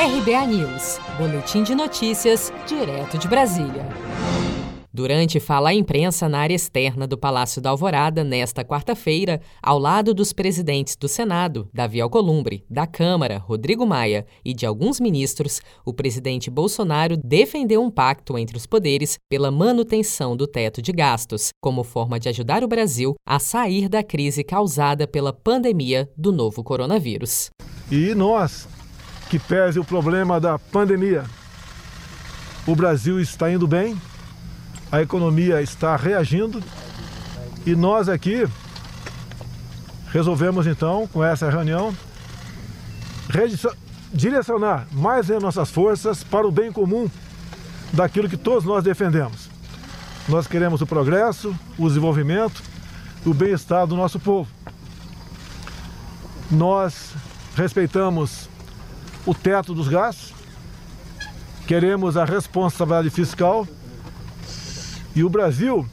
RBA News, Boletim de Notícias, direto de Brasília. Durante fala à imprensa na área externa do Palácio da Alvorada, nesta quarta-feira, ao lado dos presidentes do Senado, Davi Alcolumbre, da Câmara, Rodrigo Maia, e de alguns ministros, o presidente Bolsonaro defendeu um pacto entre os poderes pela manutenção do teto de gastos, como forma de ajudar o Brasil a sair da crise causada pela pandemia do novo coronavírus. E nós, que pese o problema da pandemia. O Brasil está indo bem, a economia está reagindo e nós aqui resolvemos então, com essa reunião, direcionar mais as nossas forças para o bem comum daquilo que todos nós defendemos. Nós queremos o progresso, o desenvolvimento, o bem-estar do nosso povo. Nós respeitamos o teto dos gastos, queremos a responsabilidade fiscal. E o Brasil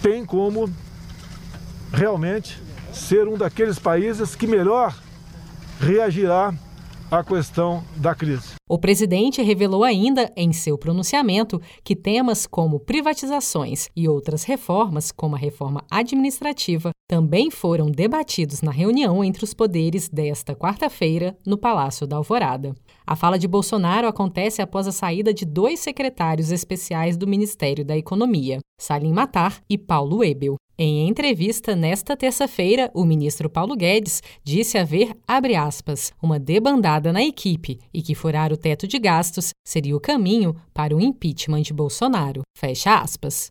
tem como realmente ser um daqueles países que melhor reagirá à questão da crise. O presidente revelou ainda em seu pronunciamento que temas como privatizações e outras reformas, como a reforma administrativa, também foram debatidos na reunião entre os poderes desta quarta-feira no Palácio da Alvorada. A fala de Bolsonaro acontece após a saída de dois secretários especiais do Ministério da Economia, Salim Matar e Paulo Ebel. Em entrevista nesta terça-feira, o ministro Paulo Guedes disse haver, abre aspas, uma debandada na equipe e que furar o teto de gastos seria o caminho para o impeachment de Bolsonaro. Fecha aspas.